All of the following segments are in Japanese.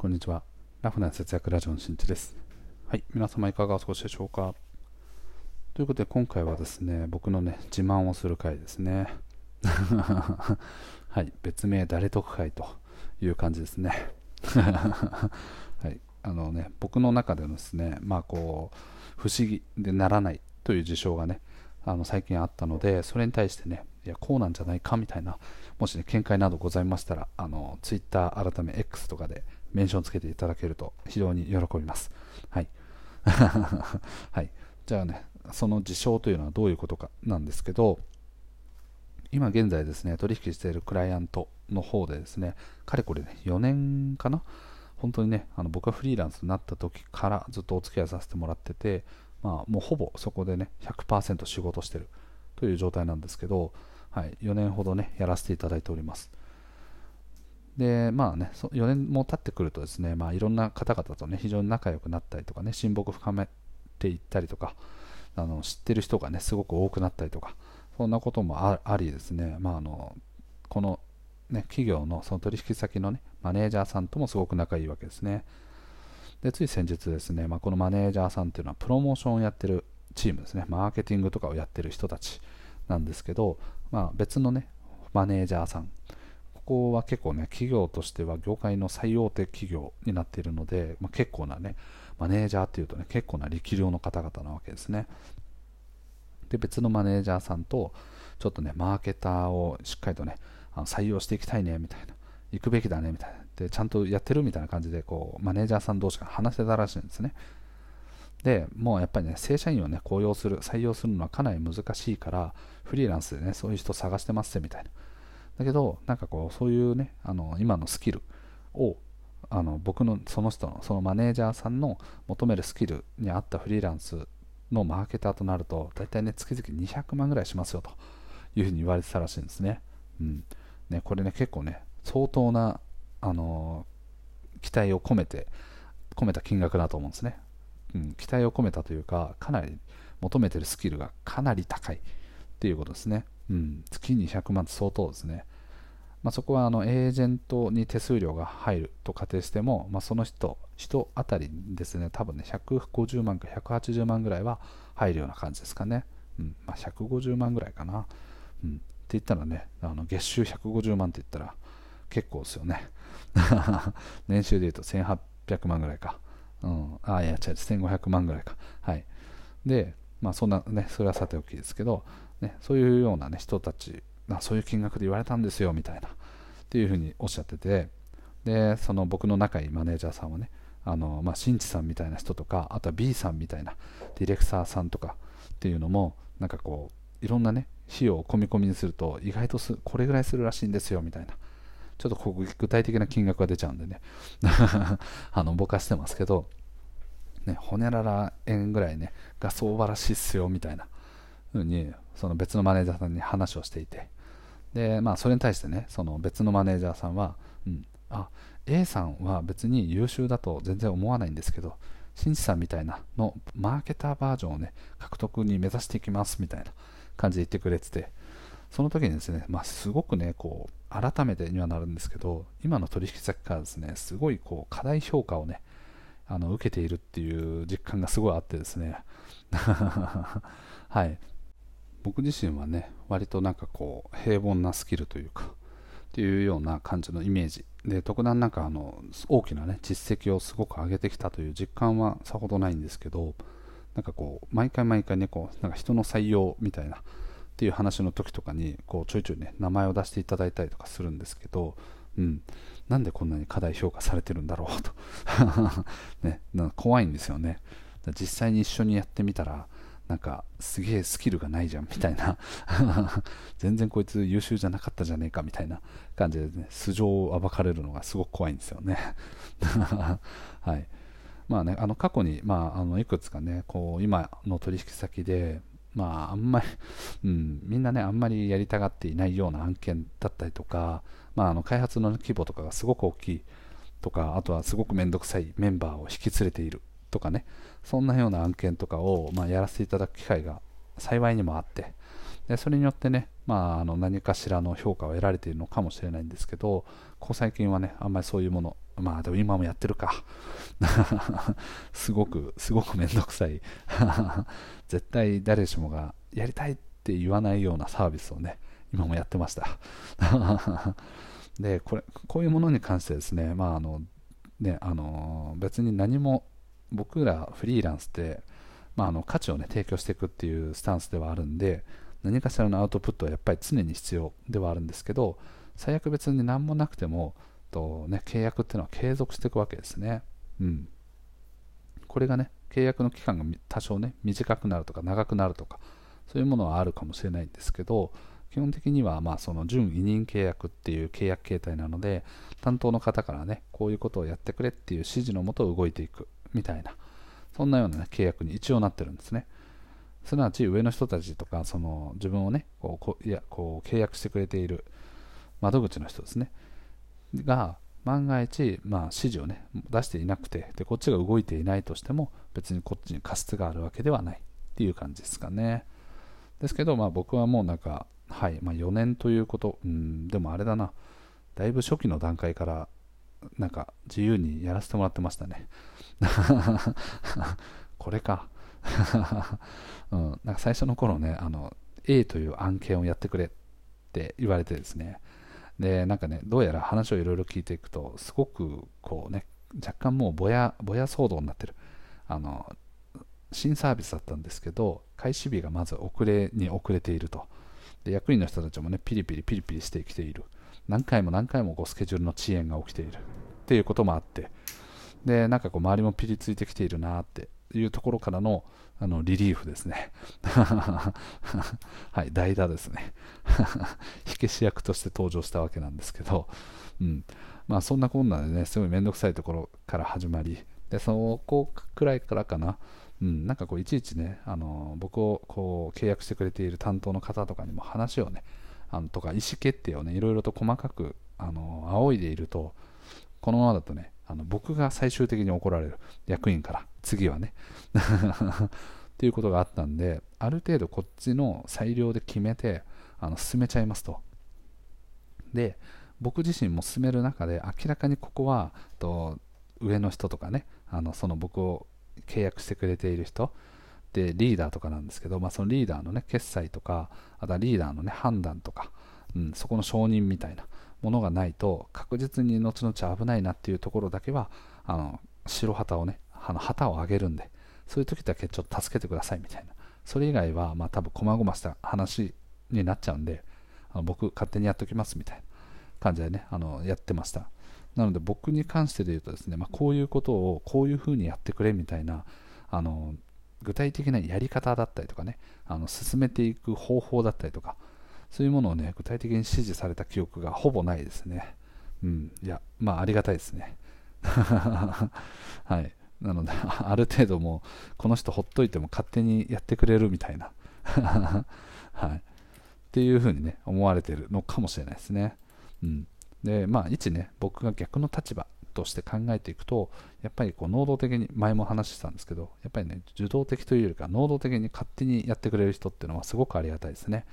こんにちは。ラフな節約ラジオのしんちです。はい、皆様いかがお過ごしでしょうか。ということで、今回はですね、僕のね、自慢をする回ですね。はい、別名、誰得会という感じですね。はい、あのね、僕の中でのですね、まあこう、不思議でならないという事象がね、あの最近あったので、それに対してね、いや、こうなんじゃないかみたいな、もしね、見解などございましたら、あの、Twitter 改め X とかでメンションつけていただけると非常に喜びます。はい。はい。じゃあね、その事象というのはどういうことかなんですけど、今現在ですね、取引しているクライアントの方でですね、かれこれね、4年かな？本当にね、あの僕がフリーランスになった時からずっとお付き合いさせてもらってて、まあ、もうほぼそこでね、100%仕事してるという状態なんですけど、はい、4年ほどね、やらせていただいております。で、まあね、4年も経ってくるとですね、まあ、いろんな方々とね、非常に仲良くなったりとかね、親睦深めていったりとか、あの知ってる人がね、すごく多くなったりとか、そんなこともありですね、まあ、あのこの、ね、企業のその取引先のね、マネージャーさんともすごく仲いいわけですね。で、つい先日ですね、まあ、このマネージャーさんっていうのはプロモーションをやってるチームですね、マーケティングとかをやってる人たちなんですけど、まあ、別のね、マネージャーさん、こは結構ね、企業としては業界の最大手企業になっているので、まあ、結構なね、マネージャーっていうとね、結構な力量の方々なわけですね。で、別のマネージャーさんと、ちょっとね、マーケターをしっかりとね、あの採用していきたいね、みたいな。行くべきだね、みたいな。で、ちゃんとやってるみたいな感じで、こう、マネージャーさん同士が話せたらしいんですね。で、もうやっぱりね、正社員をね、雇用する、採用するのはかなり難しいから、フリーランスでね、そういう人探してますみたいな。だけど、なんかこう、そういうね、あの今のスキルをあの僕のその人のそのマネージャーさんの求めるスキルに合ったフリーランスのマーケターとなると大体ね月々200万ぐらいしますよというふうに言われてたらしいんですね。うん、ねこれね結構ね相当なあの期待を込めて込めた金額だと思うんですね。うん、期待を込めたというかかなり求めてるスキルがかなり高いっていうことですね。うん、月200万って相当ですね。まあ、そこはあのエージェントに手数料が入ると仮定しても、まあ、その人、人当たりですね、多分ね、150万か180万ぐらいは入るような感じですかね。うんまあ、150万ぐらいかな。うん、って言ったらね、あの月収150万って言ったら結構ですよね。年収で言うと1800万ぐらいか。うん、あ、いや、違う、1500万ぐらいか。はい。で、まあ、そんなね、それはさておきですけど、ね、そういうような、ね、人たちそういう金額で言われたんですよみたいな。っていうふうにおっしゃってて。でその僕の仲いいマネージャーさんはねあの、まあ、新地さんみたいな人とかあとは B さんみたいなディレクターさんとかっていうのもなんかこういろんなね費用を込み込みにすると意外とすこれぐらいするらしいんですよみたいな。ちょっとこ具体的な金額が出ちゃうんでね。あのぼかしてますけどね、ほにゃらら円ぐらいね、が相場らしいっすよみたいな。風にその別のマネージャーさんに話をしていて。で、まあ、それに対してねその別のマネージャーさんは、うん、あ A さんは別に優秀だと全然思わないんですけど新地さんみたいなのマーケターバージョンをね獲得に目指していきますみたいな感じで言ってくれててその時にですね、まあ、すごくねこう改めてにはなるんですけど今の取引先からですねすごいこう過大評価をねあの受けているっていう実感がすごいあってですね。はい。僕自身はね割となんかこう平凡なスキルというかっていうような感じのイメージ。で特段なんかあの大きなね実績をすごく上げてきたという実感はさほどないんですけどなんかこう毎回毎回ねこうなんか人の採用みたいなっていう話の時とかにこうちょいちょいね名前を出していただいたりとかするんですけど、うん、なんでこんなに過大評価されてるんだろうと。ね、怖いんですよね。実際に一緒にやってみたらなんかすげえスキルがないじゃんみたいな。全然こいつ優秀じゃなかったじゃねえかみたいな感じでね素性を暴かれるのがすごく怖いんですよね。はい。まあねあの過去に、まあ、あのいくつかねこう今の取引先でまああんまり、うん、みんなねあんまりやりたがっていないような案件だったりとか、まあ、あの開発の規模とかがすごく大きいとかあとはすごく面倒くさいメンバーを引き連れている。とかね、そんなような案件とかを、まあ、やらせていただく機会が幸いにもあって、でそれによってね、まあ、あの何かしらの評価を得られているのかもしれないんですけど、ここ最近はね、あんまりそういうもの、まあでも今もやってるか。すごく、すごくめんどくさい。絶対誰しもがやりたいって言わないようなサービスをね、今もやってました。で、これ、こういうものに関してですね、まああの、ね、あの別に何も僕らフリーランスって、まあ、あの価値を、ね、提供していくっていうスタンスではあるんで何かしらのアウトプットはやっぱり常に必要ではあるんですけど最悪別に何もなくてもと、ね、契約っていうのは継続していくわけですね、うん、これがね契約の期間が多少ね短くなるとか長くなるとかそういうものはあるかもしれないんですけど基本的にはまあその準委任契約っていう契約形態なので担当の方からねこういうことをやってくれっていう指示のもと動いていく。みたいな。そんなような、ね、契約に一応なってるんですね。すなわち上の人たちとかその自分をねこういやこう契約してくれている窓口の人ですね。が万が一、まあ、指示をね出していなくてでこっちが動いていないとしても別にこっちに過失があるわけではない。っていう感じですかね。ですけど、まあ、僕はもうなんか、はいまあ、4年ということ、うん、でもあれだな。だいぶ初期の段階からなんか自由にやらせてもらってましたね。これか。うん、なんか最初の頃ねあの A という案件をやってくれって言われてですね。でなんかねどうやら話をいろいろ聞いていくとすごくこうね若干もうぼやぼや騒動になってる。あの新サービスだったんですけど開始日がまず遅れに遅れていると。で役員の人たちもねピリピリピリピリしてきている。何回も何回もこうスケジュールの遅延が起きているっていうこともあってでなんかこう周りもピリついてきているなっていうところからのあのリリーフですね。はい、代打ですね。火消し役として登場したわけなんですけど、うん、まあそんなこんなでね、すごい面倒くさいところから始まり、でそこくらいからかな、うん、なんかこういちいちね、あの僕をこう契約してくれている担当の方とかにも話をね、あのとか意思決定をね、いろいろと細かくあの仰いでいると、このままだとね、あの僕が最終的に怒られる。役員から。次はね。っていうことがあったんである程度こっちの裁量で決めてあの進めちゃいますと。で僕自身も進める中で明らかにここはと上の人とかねあのその僕を契約してくれている人でリーダーとかなんですけど、まあ、そのリーダーのね決済とかあとはリーダーのね判断とか、うん、そこの承認みたいなものがないと確実に後々危ないなっていうところだけはあの白旗をねあの旗を上げるんでそういう時だけちょっと助けてくださいみたいな。それ以外はまあ多分細々した話になっちゃうんであの僕勝手にやっておきますみたいな感じでねあのやってました。なので僕に関してで言うとですね、まあ、こういうことをこういうふうにやってくれみたいなあの具体的なやり方だったりとかねあの進めていく方法だったりとかそういうものをね、具体的に指示された記憶がほぼないですね。うん、いや、まあ、ありがたいですね。はい。なので、ある程度もう、この人ほっといても勝手にやってくれるみたいな。はい。っていうふうにね、思われてるのかもしれないですね。うん。で、まあ、一ね、僕が逆の立場として考えていくと、やっぱりこう能動的に、前も話してたんですけど、やっぱりね、受動的というよりか、能動的に勝手にやってくれる人っていうのはすごくありがたいですね。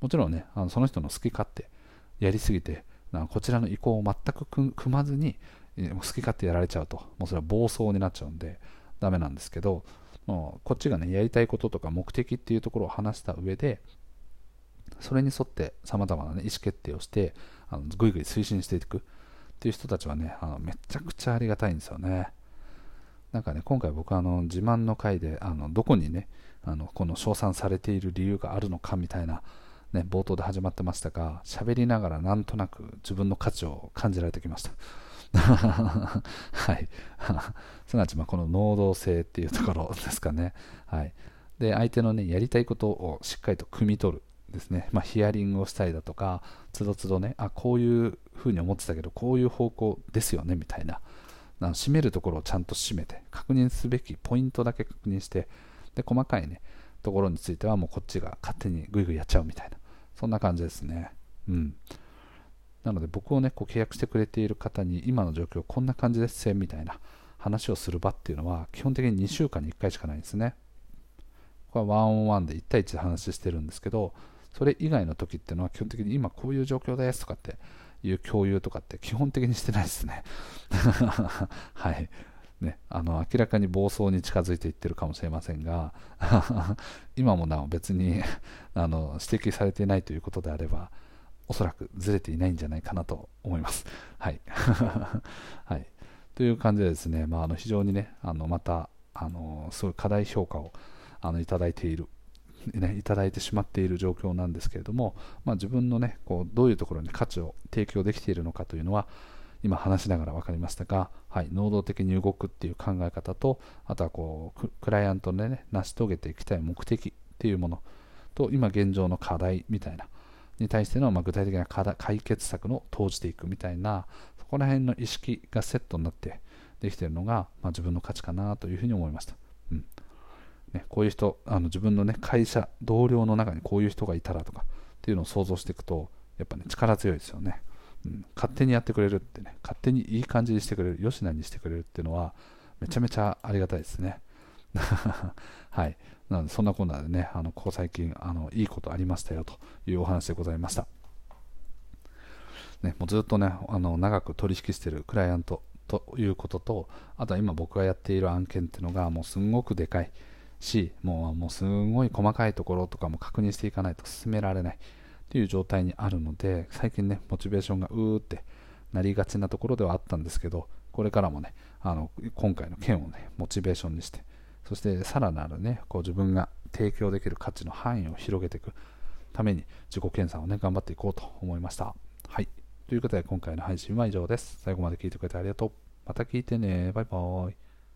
もちろんね、あのその人の好き勝手やりすぎて、こちらの意向を全く組まずに、好き勝手やられちゃうと、もうそれは暴走になっちゃうんで、ダメなんですけど、もうこっちがね、やりたいこととか目的っていうところを話した上で、それに沿ってさまざまな、ね、意思決定をして、あのぐいぐい推進していくっていう人たちはね、あのめちゃくちゃありがたいんですよね。なんかね、今回僕はあの自慢の回で、あのどこにね、あのこの称賛されている理由があるのかみたいなね、冒頭で始まってましたが、喋りながらなんとなく自分の価値を感じられてきました。はい。すなわち、まこの能動性っていうところですかね。はい。で、相手のね、やりたいことをしっかりと汲み取る。ですね。まあ、ヒアリングをしたりだとか、つどつどね、あ、こういうふうに思ってたけど、こういう方向ですよね、みたいな。な締めるところをちゃんと締めて、確認すべきポイントだけ確認して、で、細かいね、ところについてはもうこっちが勝手にグイグイやっちゃうみたいな。そんな感じですね。うん。なので僕をね、こう契約してくれている方に今の状況こんな感じですせみたいな話をする場っていうのは基本的に2週間に1回しかないんですね。これはワンオンワンで1対1で話してるんですけど、それ以外の時っていうのは基本的に今こういう状況ですとかっていう共有とかって基本的にしてないですね。はい。ね、あの明らかに暴走に近づいていってるかもしれませんが 今もなお別に あの指摘されていないということであればおそらくずれていないんじゃないかなと思います。はい、はい、という感じでですね、まあ、あの非常にねあのまたあのそういう課題評価をあのいただいているね、いただいてしまっている状況なんですけれども、まあ、自分のねこうどういうところに価値を提供できているのかというのは今話しながら分かりましたが、はい、能動的に動くっていう考え方とあとはこうクライアントで、ね、成し遂げていきたい目的っていうものと今現状の課題みたいなに対しての、ま、具体的な解決策の投じていくみたいなそこら辺の意識がセットになってできているのが、ま、自分の価値かなというふうに思いました。ね、こういう人あの自分の、ね、会社同僚の中にこういう人がいたらとかっていうのを想像していくとやっぱね力強いですよね。うん、勝手にやってくれるってね、勝手にいい感じにしてくれる、よしなにしてくれるっていうのは、めちゃめちゃありがたいですね。はい。なので、そんなこんなでね、あのここ最近あの、いいことありましたよというお話でございました。ね、もうずっとね、あの長く取引しているクライアントということと、あとは今僕がやっている案件っていうのが、もうすんごくでかいし、もうもうすごい細かいところとかも確認していかないと進められない。っていう状態にあるので最近ねモチベーションがうーってなりがちなところではあったんですけどこれからもねあの今回の件をねモチベーションにしてそしてさらなるねこう自分が提供できる価値の範囲を広げていくために自己検査をね頑張っていこうと思いました。はい。ということで今回の配信は以上です。最後まで聞いてくれてありがとう。また聞いてね。バイバーイ。